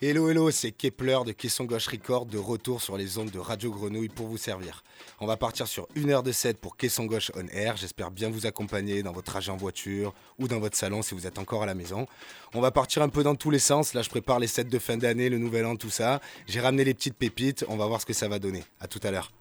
Hello, hello, c'est Kepler de Caisson Gauche Record de retour sur les ondes de Radio Grenouille pour vous servir. On va partir sur une heure de set pour Caisson Gauche on air. J'espère bien vous accompagner dans votre trajet en voiture ou dans votre salon si vous êtes encore à la maison. On va partir un peu dans tous les sens. Là, je prépare les sets de fin d'année, le nouvel an, tout ça. J'ai ramené les petites pépites. On va voir ce que ça va donner. À tout à l'heure.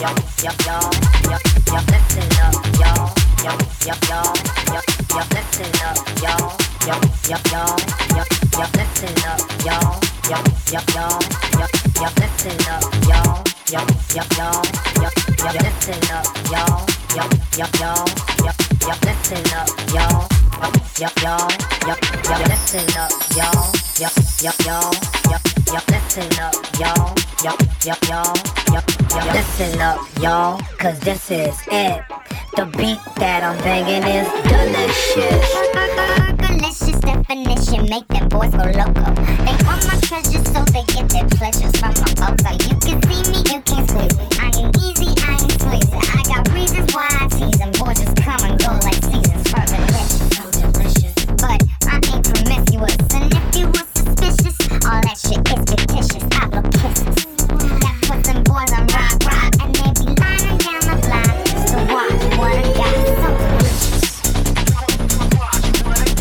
Listen up, y'all. Yup, yup, y'all. Yup, yup, y'all cause this is it. The beat that I'm banging is delicious. Delicious definition, make them boys go loco. They want my treasures, so they get their pleasures from my photo. You can see me, you can all that shit. I blow kisses. That puts them boys on rock, rock, and they be lining down the block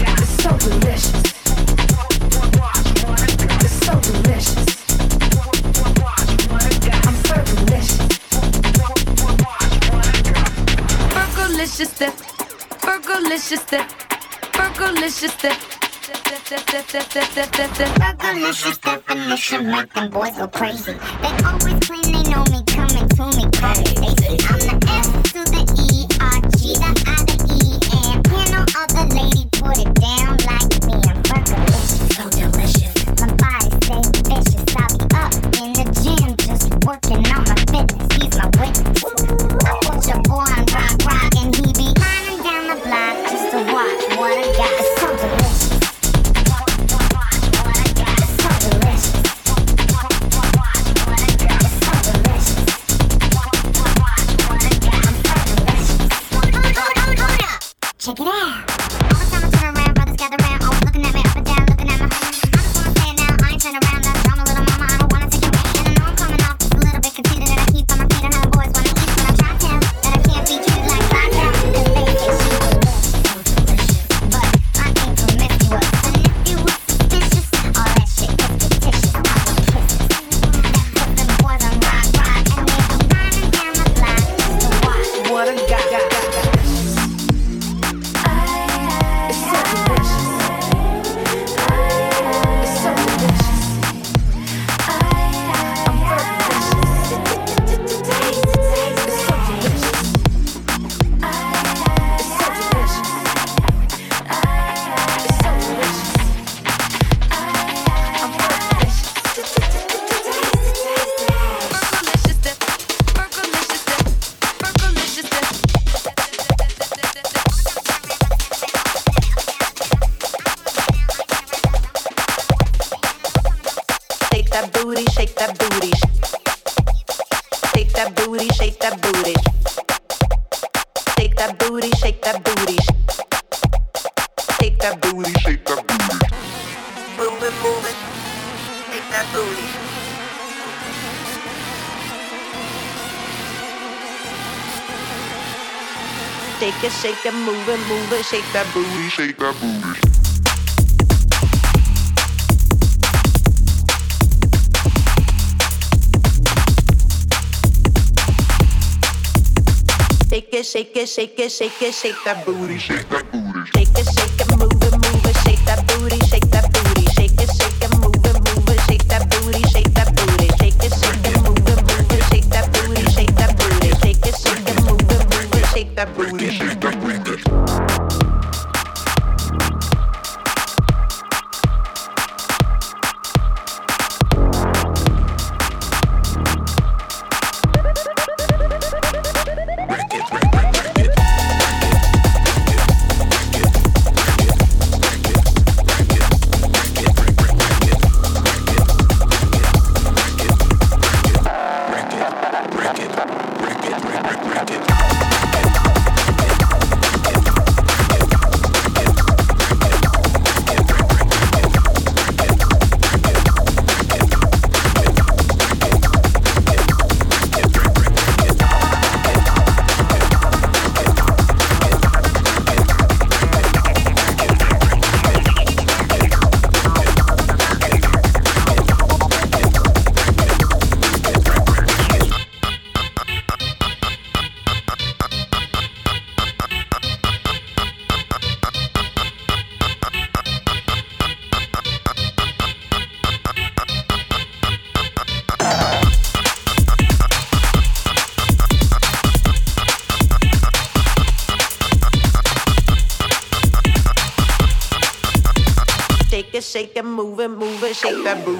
got. So delicious. It's so delicious. It's so delicious. I'm so delicious. Fergalicious step, Fergalicious step, Fergalicious step. Fergalicious definition make them boys go crazy. They always claim they know me, coming to me, call me I'm the S to the E, R, G, the I, the E, and can no other lady put it down like me. I'm so delicious. My body stay vicious. I be up in the gym, just working on my fitness. He's my witness. I put your boy rock, rock, and he be lining down the block just to watch what I got. It, move it, move it, shake that booty, shake that booty. Shake it, shake it, shake it, shake it, shake that booty, shake that shake it, move it, move it, shake that booty.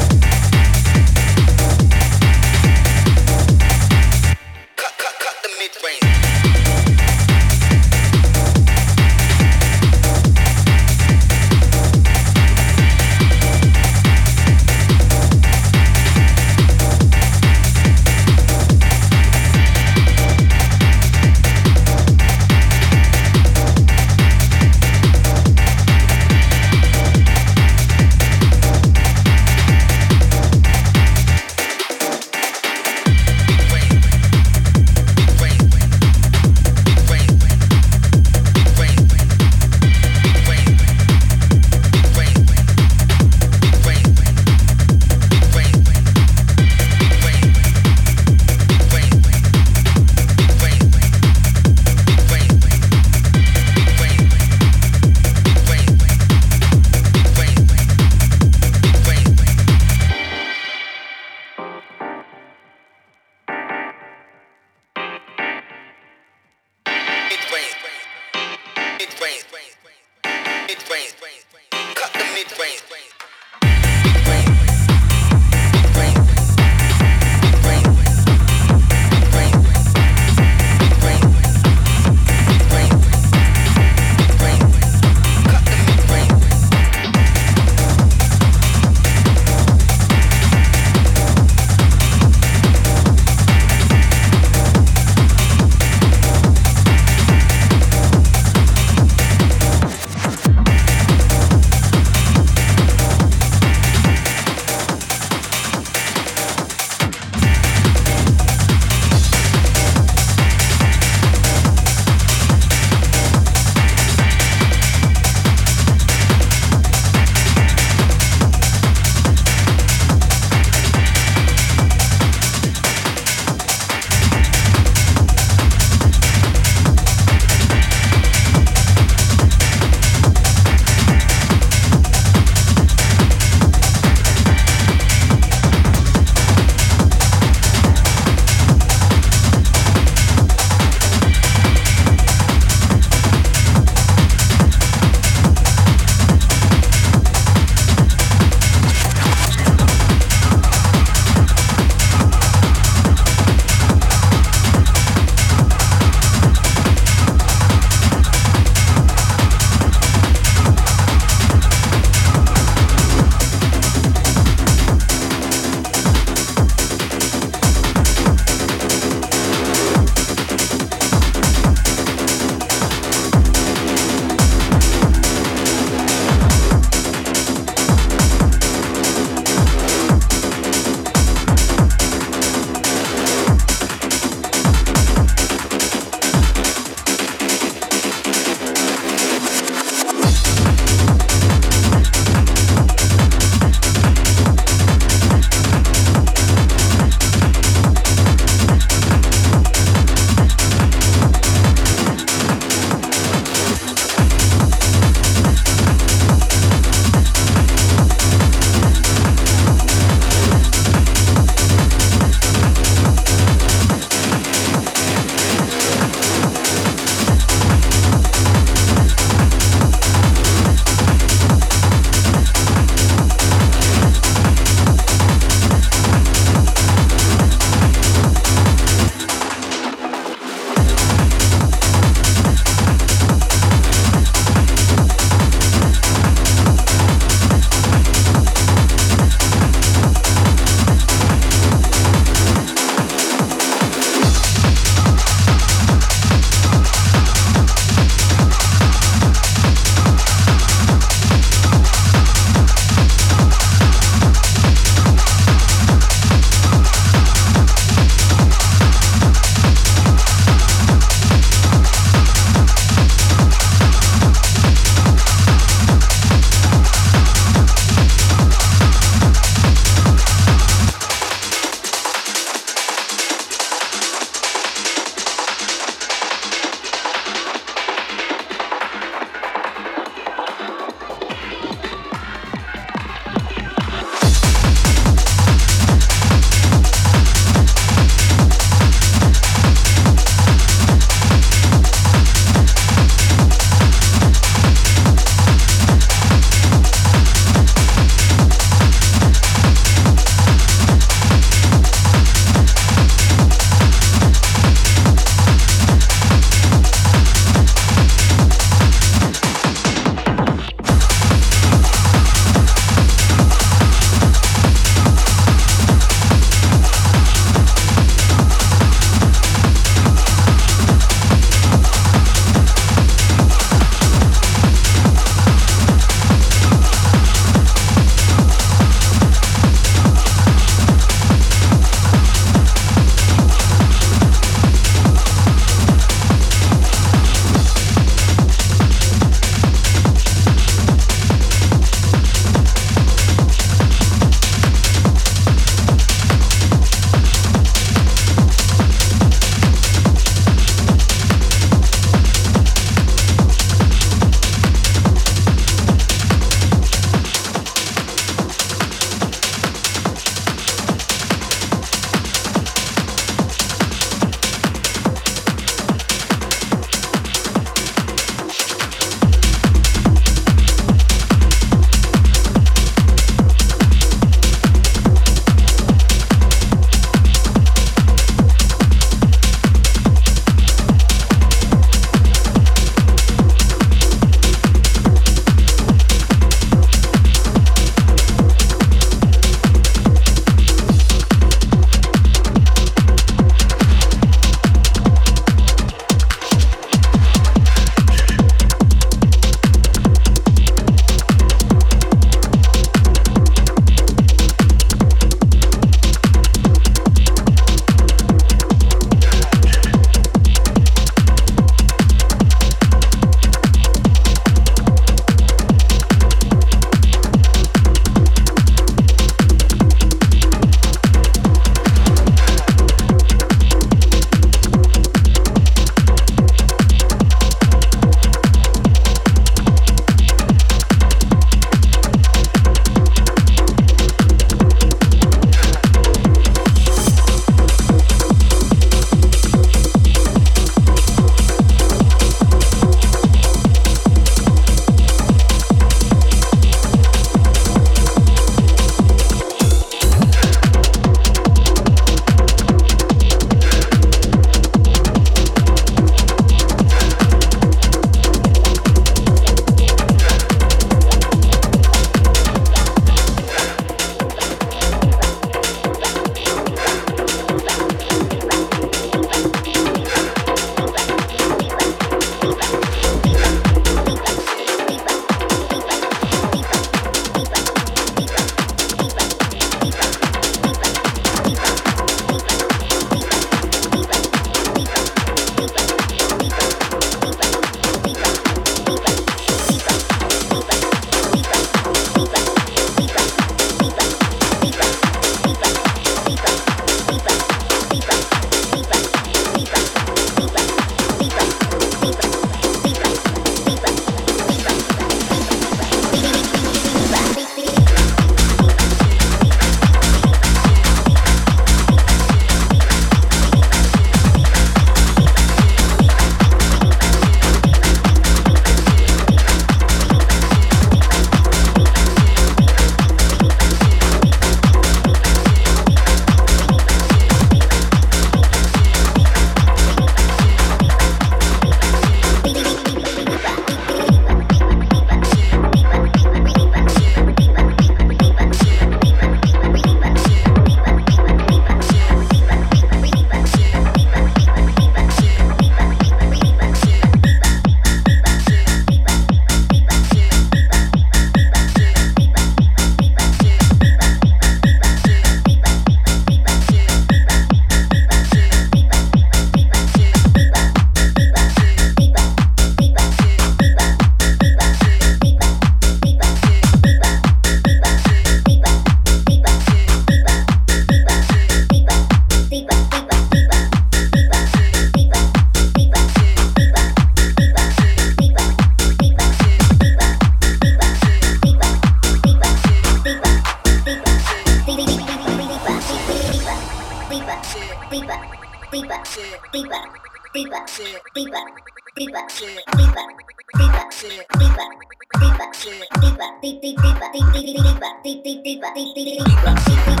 Bye.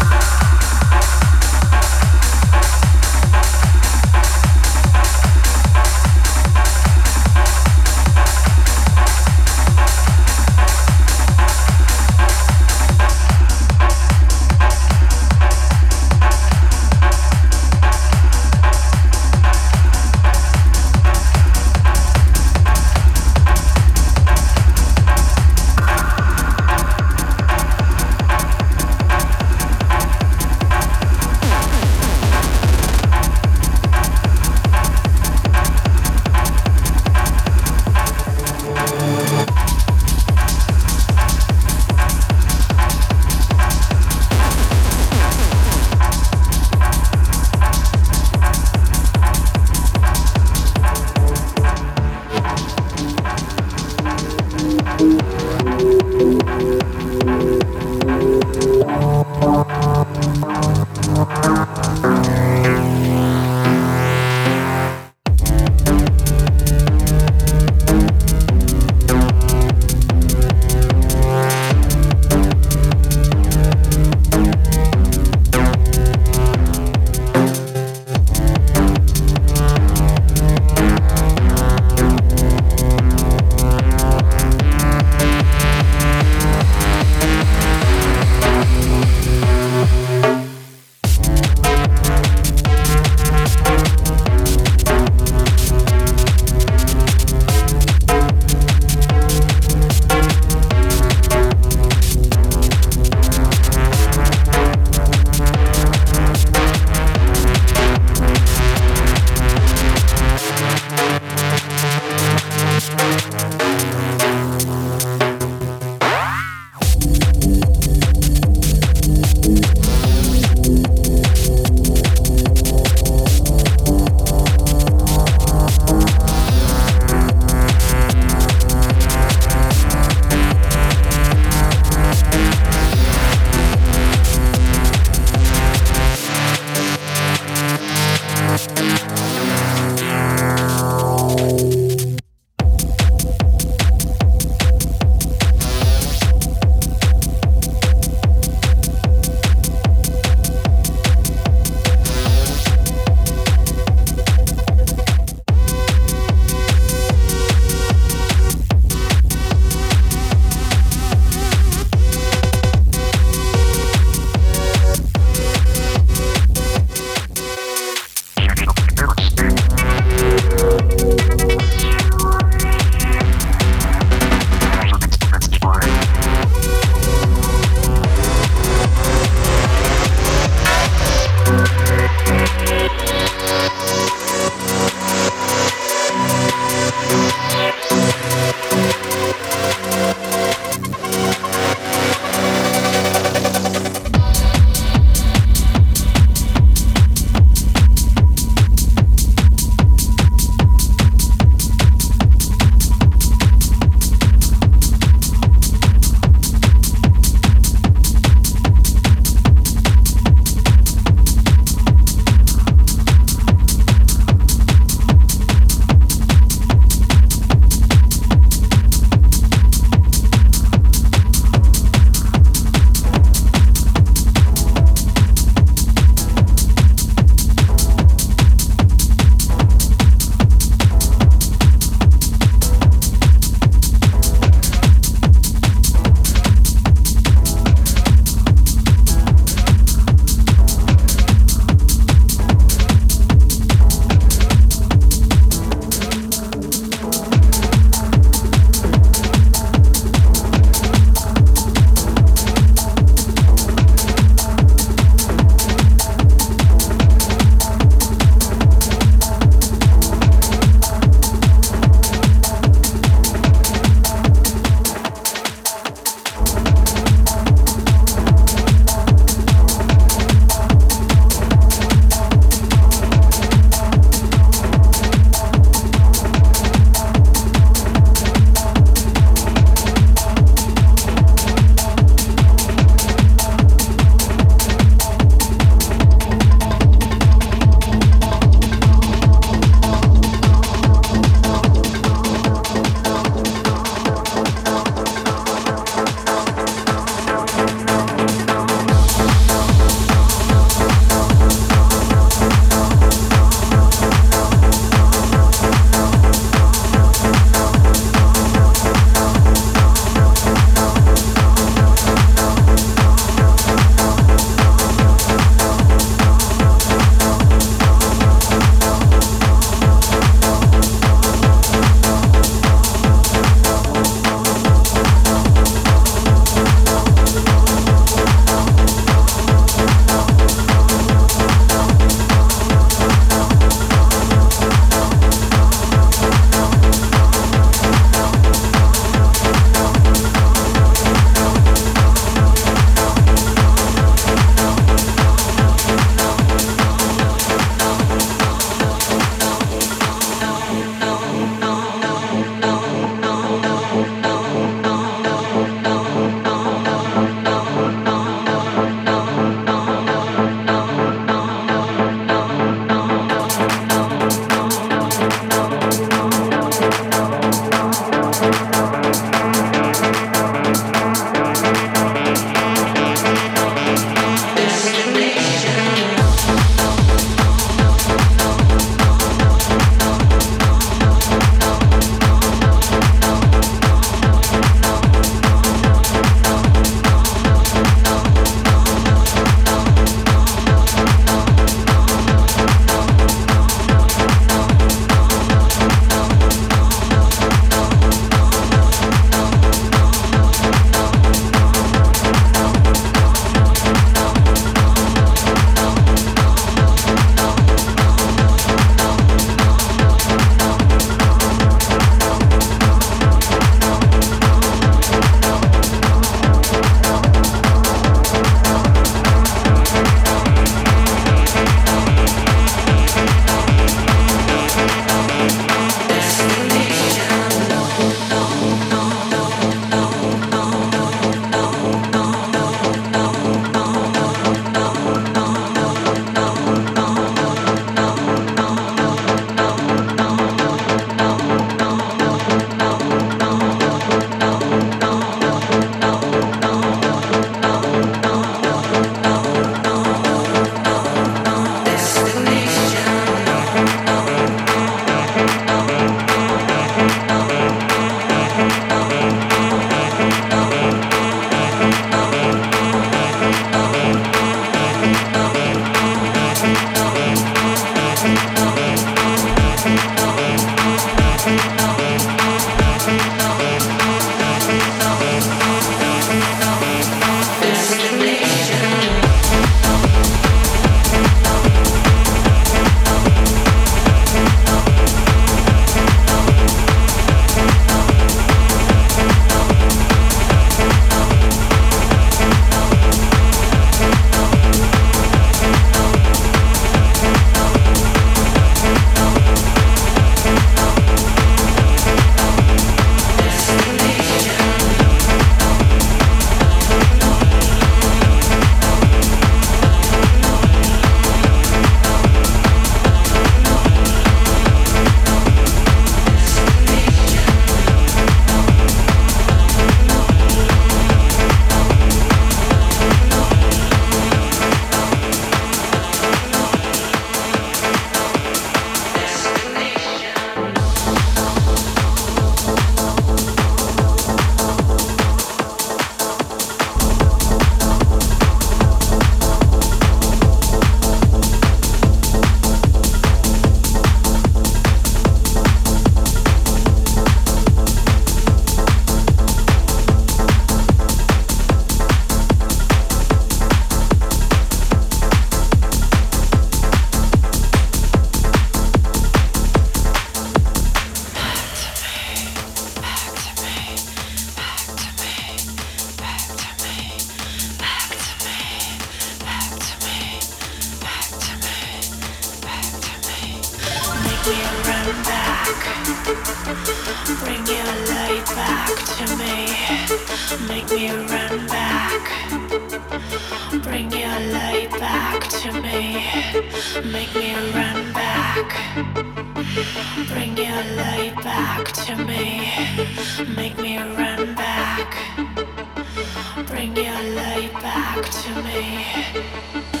Bring your light back to me.